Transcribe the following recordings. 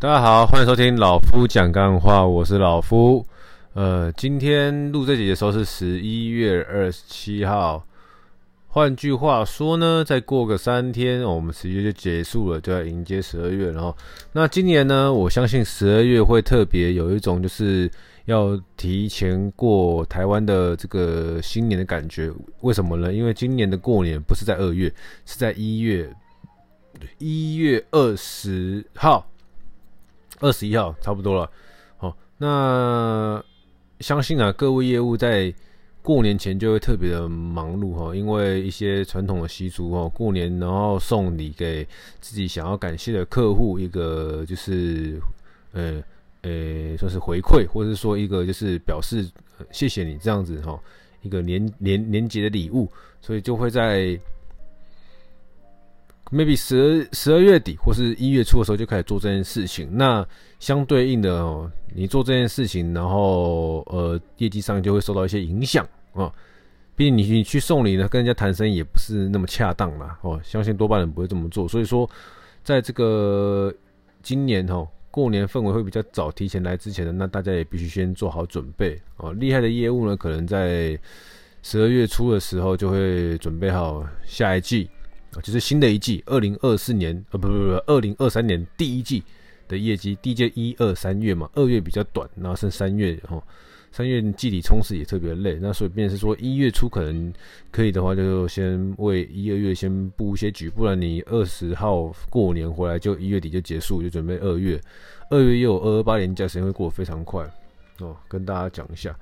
大家好，欢迎收听老夫讲干话，我是老夫。呃，今天录这集的时候是十一月二十七号。换句话说呢，再过个三天，我们十一月就结束了，就要迎接十二月。然后，那今年呢，我相信十二月会特别有一种就是要提前过台湾的这个新年的感觉。为什么呢？因为今年的过年不是在二月，是在一月，一月二十号。二十一号差不多了，好，那相信啊，各位业务在过年前就会特别的忙碌哈，因为一些传统的习俗哦，过年然后送礼给自己想要感谢的客户，一个就是呃呃，算是回馈，或者是说一个就是表示谢谢你这样子哈，一个年年年节的礼物，所以就会在。Maybe 十十二月底或是一月初的时候就开始做这件事情，那相对应的哦，你做这件事情，然后呃业绩上就会受到一些影响啊。毕竟你你去送礼呢，跟人家谈生意也不是那么恰当啦哦，相信多半人不会这么做。所以说，在这个今年哦，过年氛围会比较早提前来之前呢，那大家也必须先做好准备哦。厉害的业务呢，可能在十二月初的时候就会准备好下一季。啊，就是新的一季，二零二四年，呃，不不不，二零二三年第一季的业绩，第一季一二三月嘛，二月比较短，然后剩三月，哈，三月季底冲刺也特别累，那所以便是说一月初可能可以的话，就先为一二月先布一些局，不然你二十号过年回来就一月底就结束，就准备二月，二月又有二二八连假，时间会过得非常快哦，跟大家讲一下。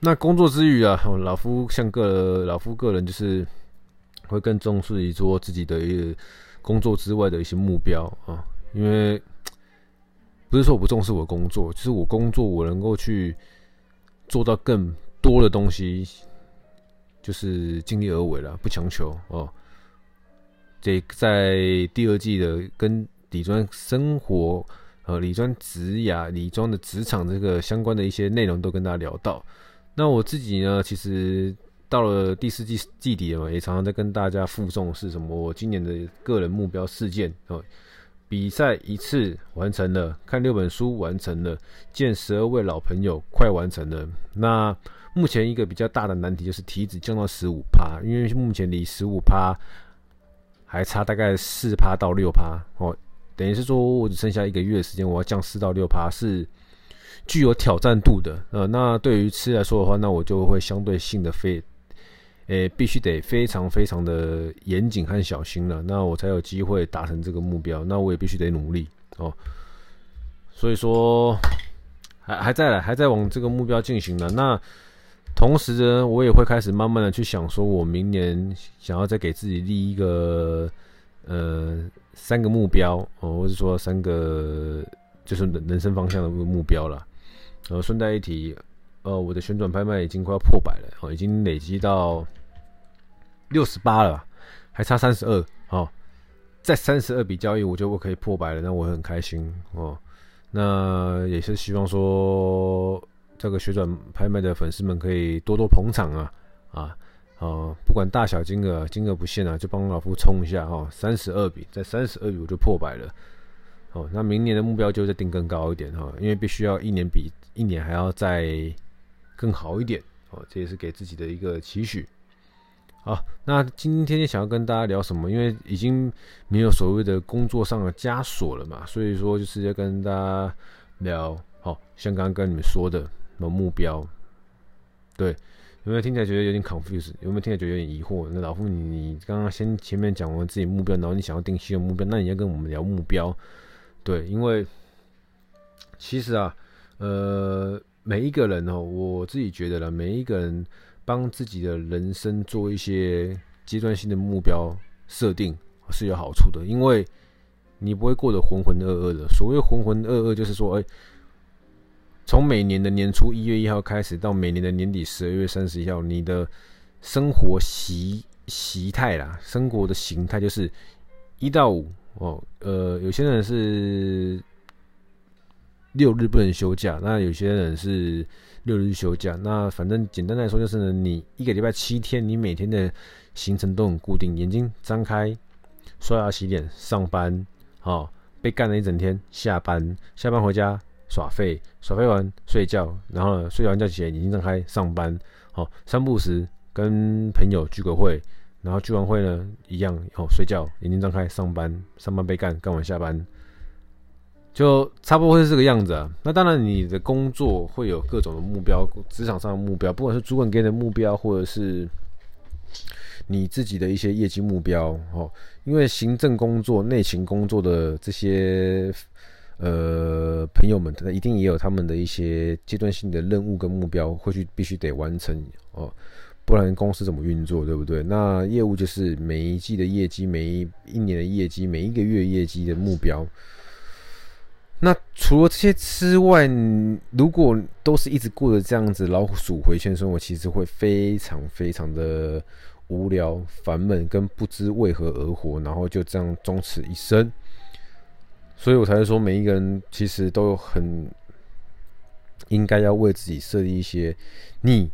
那工作之余啊，老夫像个老夫个人就是。会更重视于做自己的一个工作之外的一些目标啊，因为不是说我不重视我的工作，就是我工作我能够去做到更多的东西，就是尽力而为了，不强求哦。这在第二季的跟理专生活和理专职涯、理专的职场这个相关的一些内容都跟大家聊到。那我自己呢，其实。到了第四季季底了嘛，也常常在跟大家附送是什么？我今年的个人目标事件哦，比赛一次完成了，看六本书完成了，见十二位老朋友快完成了。那目前一个比较大的难题就是体脂降到十五趴，因为目前离十五趴还差大概四趴到六趴哦，等于是说我只剩下一个月的时间，我要降四到六趴是具有挑战度的。呃，那对于吃来说的话，那我就会相对性的非。诶、必须得非常非常的严谨和小心了，那我才有机会达成这个目标。那我也必须得努力哦。所以说，还还在了，还在往这个目标进行呢。那同时呢，我也会开始慢慢的去想，说我明年想要再给自己立一个呃三个目标哦，或者说三个就是人人生方向的目标了。然后顺带一提，呃，我的旋转拍卖已经快要破百了哦，已经累积到。六十八了，还差三十二哦，在三十二笔交易，我就可以破百了，那我很开心哦。那也是希望说，这个旋转拍卖的粉丝们可以多多捧场啊啊啊！不管大小金额，金额不限啊，就帮老夫冲一下哦。三十二笔，在三十二笔我就破百了哦。那明年的目标就再定更高一点哈，因为必须要一年比一年还要再更好一点哦。这也是给自己的一个期许。好，那今天想要跟大家聊什么？因为已经没有所谓的工作上的枷锁了嘛，所以说就是要跟大家聊。好，像刚刚跟你们说的，有目标。对，有没有听起来觉得有点 confused？有没有听起来觉得有点疑惑？那老夫，你你刚刚先前面讲完自己目标，然后你想要定新的目标，那你要跟我们聊目标。对，因为其实啊，呃，每一个人哦，我自己觉得了，每一个人。帮自己的人生做一些阶段性的目标设定是有好处的，因为你不会过得浑浑噩噩的。所谓浑浑噩噩，就是说，哎，从每年的年初一月一号开始，到每年的年底十二月三十一号，你的生活习习态啦，生活的形态就是一到五哦，呃，有些人是六日不能休假，那有些人是。六日休假，那反正简单来说就是呢，你一个礼拜七天，你每天的行程都很固定。眼睛张开，刷牙洗脸，上班，好，被干了一整天，下班下班回家耍废，耍废完睡觉，然后呢睡完觉起来眼睛睁开上班，好、哦、三不时跟朋友聚个会，然后聚完会呢一样哦睡觉，眼睛张开上班，上班被干，干完下班，就差不多会是这个样子啊。那当然你的工作会有各种的目标，职场上的目标，不管是主管给你的目标，或者是。你自己的一些业绩目标，哦，因为行政工作、内勤工作的这些呃朋友们，他一定也有他们的一些阶段性的任务跟目标，会去必须得完成哦，不然公司怎么运作，对不对？那业务就是每一季的业绩、每一一年的业绩、每一个月业绩的目标。那除了这些之外，如果都是一直过着这样子老鼠回圈生活，其实会非常非常的。无聊、烦闷，跟不知为何而活，然后就这样终此一生。所以我才会说，每一个人其实都有很应该要为自己设立一些你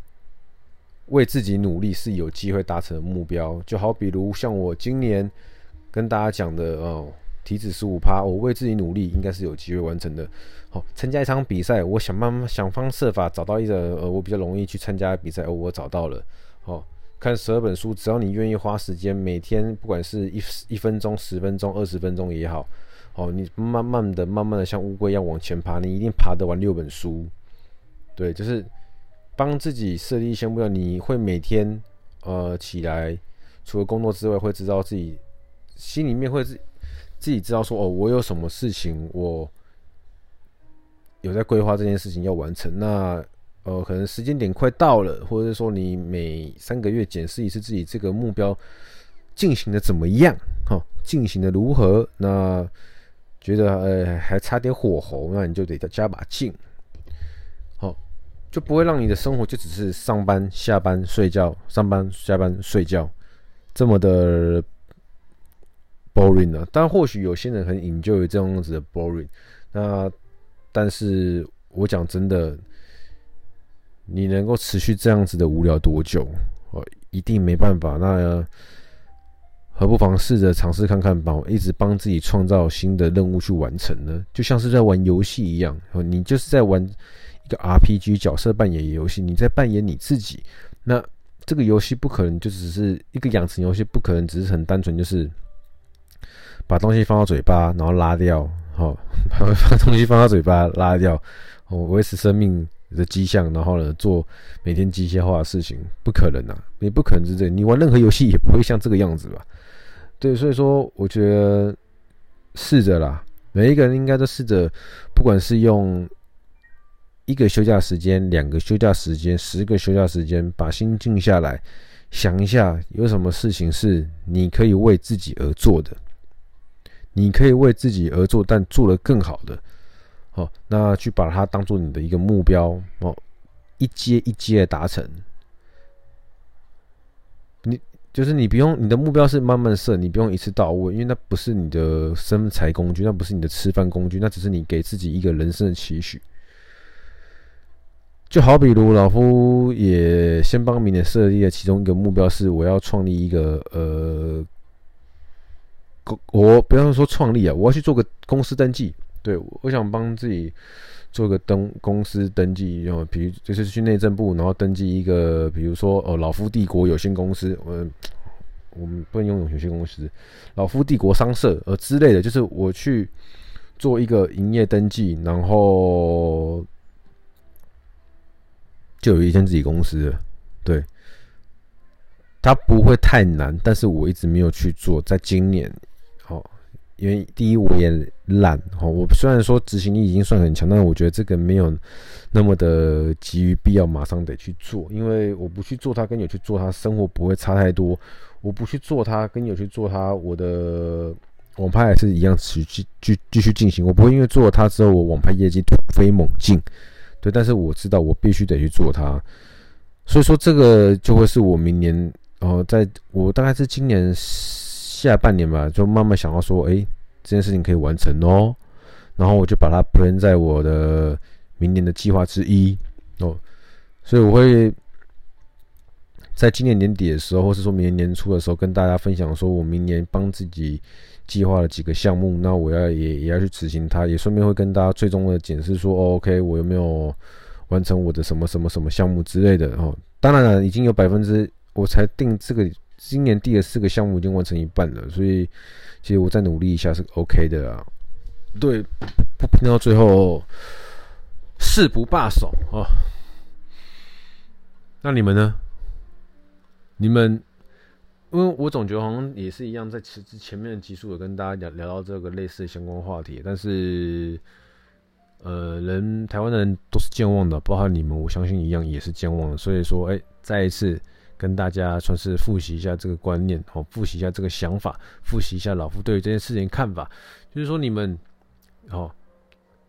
为自己努力是有机会达成的目标。就好比如像我今年跟大家讲的哦，体脂十五趴，我为自己努力，应该是有机会完成的。好，参加一场比赛，我想办法、想方设法找到一个呃，我比较容易去参加比赛，哦，我找到了，好。看十二本书，只要你愿意花时间，每天不管是一一分钟、十分钟、二十分钟也好，哦，你慢慢的、慢慢的像乌龟一样往前爬，你一定爬得完六本书。对，就是帮自己设立一些目标，你会每天呃起来，除了工作之外，会知道自己心里面会是自己知道说，哦，我有什么事情，我有在规划这件事情要完成。那呃，可能时间点快到了，或者说你每三个月检视一次自己这个目标进行的怎么样，哈，进行的如何？那觉得呃还差点火候，那你就得再加把劲，好，就不会让你的生活就只是上班、下班、睡觉、上班、下班、睡觉这么的 boring 呢、啊？但或许有些人很 enjoy 这样子的 boring，那但是我讲真的。你能够持续这样子的无聊多久？哦，一定没办法。那何不妨试着尝试看看，帮一直帮自己创造新的任务去完成呢？就像是在玩游戏一样，哦，你就是在玩一个 RPG 角色扮演游戏，你在扮演你自己。那这个游戏不可能就只是一个养成游戏，不可能只是很单纯就是把东西放到嘴巴，然后拉掉，好，把东西放到嘴巴拉掉，哦，维持生命。的迹象，然后呢，做每天机械化的事情，不可能啊！你不可能是这，你玩任何游戏也不会像这个样子吧？对，所以说，我觉得试着啦，每一个人应该都试着，不管是用一个休假时间、两个休假时间、十个休假时间，把心静下来，想一下有什么事情是你可以为自己而做的，你可以为自己而做，但做得更好的。哦，那去把它当做你的一个目标哦，一阶一阶的达成。你就是你不用，你的目标是慢慢设，你不用一次到位，因为那不是你的生财工具，那不是你的吃饭工具，那只是你给自己一个人生的期许。就好比如老夫也先帮明年设立了其中一个目标，是我要创立一个呃，我不要说创立啊，我要去做个公司登记。对，我想帮自己做个登公司登记，然后比如就是去内政部，然后登记一个，比如说哦，老夫帝国有限公司，我我们不能用有限公司，老夫帝国商社呃之类的，就是我去做一个营业登记，然后就有一间自己公司了。对，它不会太难，但是我一直没有去做，在今年。因为第一，我也懒哈。我虽然说执行力已经算很强，但是我觉得这个没有那么的急于必要，马上得去做。因为我不去做它，跟有去做它，生活不会差太多。我不去做它，跟有去做它，我的网拍还是一样持续继继续进行。我不会因为做了它之后，我网拍业绩突飞猛进。对，但是我知道我必须得去做它。所以说，这个就会是我明年，哦，在我大概是今年。下半年吧，就慢慢想要说，哎、这件事情可以完成哦，然后我就把它 plan 在我的明年的计划之一哦，所以我会在今年年底的时候，或是说明年年初的时候，跟大家分享说，我明年帮自己计划了几个项目，那我要也也要去执行它，也顺便会跟大家最终的检视说，哦，OK，我有没有完成我的什么什么什么项目之类的哦。当然了，已经有百分之，我才定这个今年第四个项目已经完成一半了，所以其实我再努力一下是 OK 的啊。对，不拼到最后誓不罢手啊。那你们呢？你们？因为我总觉得好像也是一样，在前前面的集数有跟大家聊聊到这个类似的相关话题，但是，呃，人台湾的人都是健忘的，包括你们，我相信一样也是健忘的。所以说，哎，再一次跟大家算是复习一下这个观念，哦，复习一下这个想法，复习一下老夫对于这件事情看法，就是说你们，哦，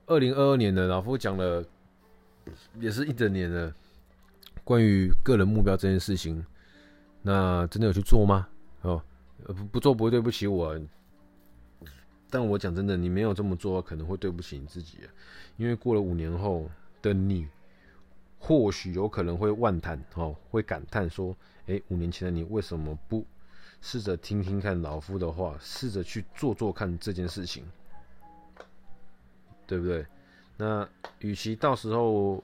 二零二二年的老夫讲了，也是一整年的关于个人目标这件事情。那真的有去做吗？哦，不不做不会对不起我，但我讲真的，你没有这么做，可能会对不起你自己，因为过了五年后的你，或许有可能会万叹哦，会感叹说，诶，五年前的你为什么不试着听听看老夫的话，试着去做做看这件事情，对不对？那与其到时候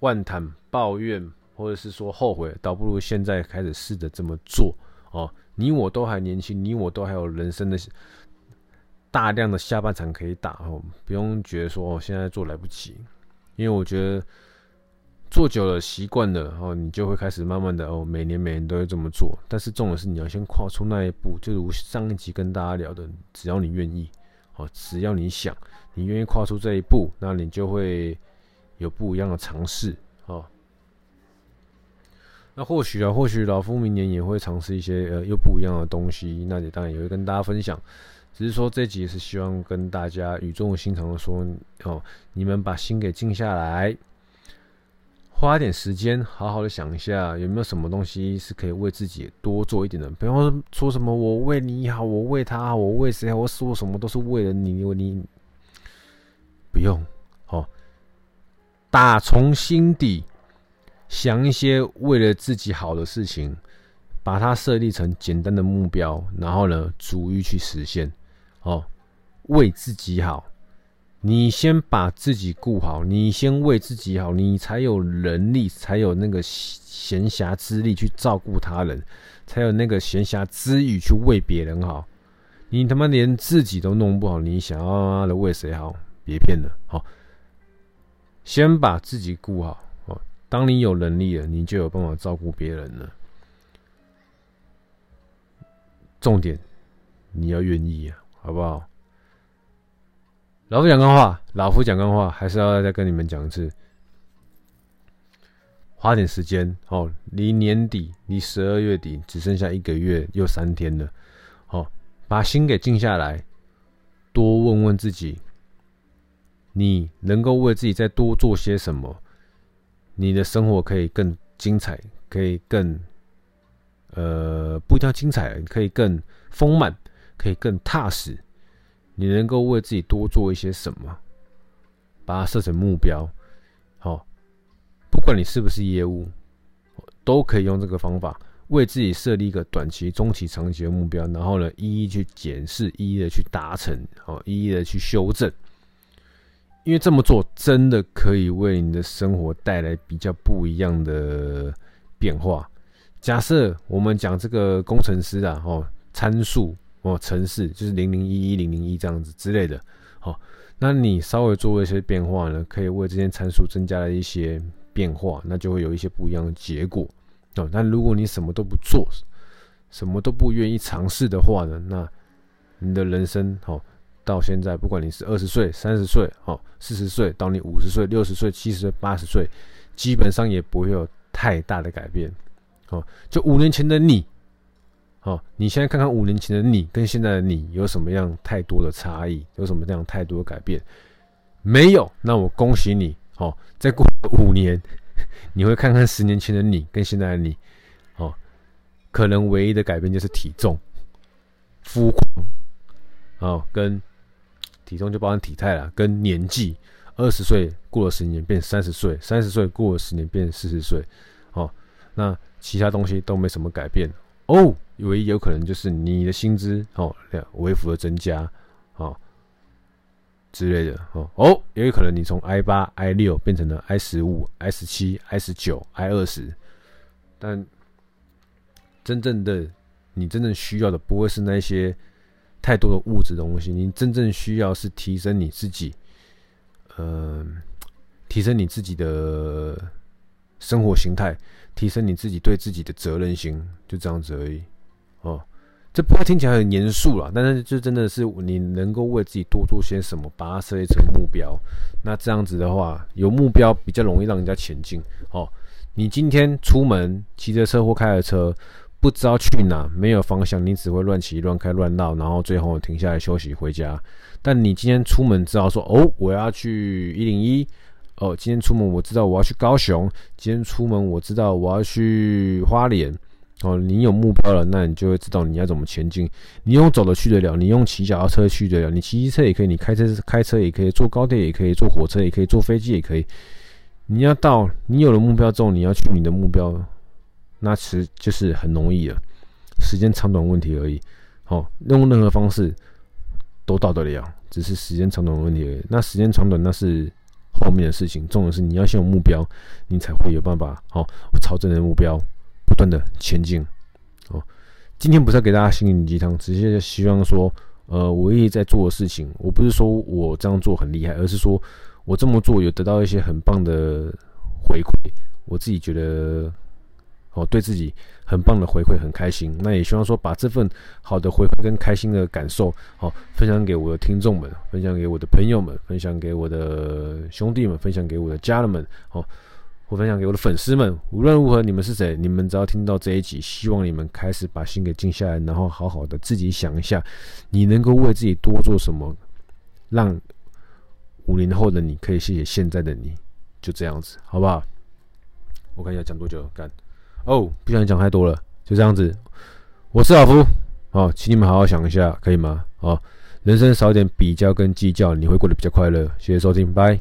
万叹抱怨。或者是说后悔，倒不如现在开始试着这么做哦。你我都还年轻，你我都还有人生的大量的下半场可以打哦，不用觉得说哦现在做来不及，因为我觉得做久了习惯了哦，你就会开始慢慢的哦，每年每年都会这么做。但是重点是你要先跨出那一步，就如上一集跟大家聊的，只要你愿意哦，只要你想，你愿意跨出这一步，那你就会有不一样的尝试哦。那或许啊，或许老夫明年也会尝试一些呃又不一样的东西，那也当然也会跟大家分享。只是说这集是希望跟大家语重心长的说哦，你们把心给静下来，花点时间好好的想一下，有没有什么东西是可以为自己多做一点的。比方说什么我为你好，我为他好，我为谁好，我说什么都是为了你，因为你不用哦，打从心底。想一些为了自己好的事情，把它设立成简单的目标，然后呢，逐一去实现。哦，为自己好，你先把自己顾好，你先为自己好，你才有能力，才有那个闲暇之力去照顾他人，才有那个闲暇之余去为别人好。你他妈连自己都弄不好，你想要妈的为谁好？别骗了，好，先把自己顾好。哦当你有能力了，你就有办法照顾别人了。重点，你要愿意啊，好不好？老夫讲干话，老夫讲干话，还是要再跟你们讲一次。花点时间哦，离年底，离十二月底只剩下一个月又三天了。好，把心给静下来，多问问自己，你能够为自己再多做些什么？你的生活可以更精彩，可以更，呃，不叫精彩，可以更丰满，可以更踏实。你能够为自己多做一些什么？把它设成目标，好，不管你是不是业务，都可以用这个方法为自己设立一个短期、中期、长期的目标，然后呢，一一去检视，一一的去达成，好，一一的去修正。因为这么做真的可以为你的生活带来比较不一样的变化。假设我们讲这个工程师啊，哦，参数哦，城市就是零零一一零零一这样子之类的，哦，那你稍微做一些变化呢，可以为这些参数增加了一些变化，那就会有一些不一样的结果哦。但如果你什么都不做，什么都不愿意尝试的话呢，那你的人生哦。到现在，不管你是二十岁、三十岁、哦四十岁，到你五十岁、六十岁、七十岁、八十岁，基本上也不会有太大的改变。哦，就五年前的你，哦，你现在看看五年前的你跟现在的你有什么样太多的差异？有什么样太多的改变？没有，那我恭喜你。哦，再过五年，你会看看十年前的你跟现在的你，哦，可能唯一的改变就是体重、肤况，哦，跟。体重就包含体态了，跟年纪，二十岁过了十年变三十岁，三十岁过了十年变四十岁，哦，那其他东西都没什么改变，哦，唯一有可能就是你的薪资哦，微幅的增加，哦之类的哦哦，也有可能你从 I 八 I 六变成了 I 十五 I 十七 I 十九 I 二十，但真正的你真正需要的不会是那些太多的物质东西，你真正需要是提升你自己，嗯、呃，提升你自己的生活形态。提升你自己对自己的责任心，就这样子而已。哦，这不会听起来很严肃啦，但是就真的是你能够为自己多做些什么，把它设立成目标。那这样子的话，有目标比较容易让人家前进。哦，你今天出门骑着车或开着车，不知道去哪，没有方向，你只会乱骑、乱开、乱绕，然后最后停下来休息回家。但你今天出门，知道说哦，我要去一零一。哦，今天出门我知道我要去高雄。今天出门我知道我要去花莲。哦，你有目标了，那你就会知道你要怎么前进。你用走的去得了，你用骑脚踏车去得了，你骑机车也可以，你开车开车也可以，坐高铁也可以，坐火车也可以，坐飞机也可以。你要到，你有了目标之后，你要去你的目标，那其实就是很容易了，时间长短问题而已。好，用任何方式都到得了，只是时间长短问题而已。那时间长短那是。后面的事情，重点是你要先有目标，你才会有办法。好，朝着你的目标不断的前进。哦，今天不是要给大家心灵鸡汤，只是希望说，呃，我一直在做的事情，我不是说我这样做很厉害，而是说我这么做有得到一些很棒的回馈，我自己觉得。哦，对自己很棒的回馈很开心，那也希望说把这份好的回馈跟开心的感受，好分享给我的听众们，分享给我的朋友们，分享给我的兄弟们，分享给我的家人们，哦，我分享给我的粉丝们。无论如何，你们是谁，你们只要听到这一集，希望你们开始把心给静下来，然后好好的自己想一下，你能够为自己多做什么，让五零后的你可以谢谢现在的你，就这样子，好不好？我看一下讲多久，干。哦，不想讲太多了，就这样子。我是老夫，好，请你们好好想一下，可以吗？好，人生少点比较跟计较，你会过得比较快乐。谢谢收听，拜。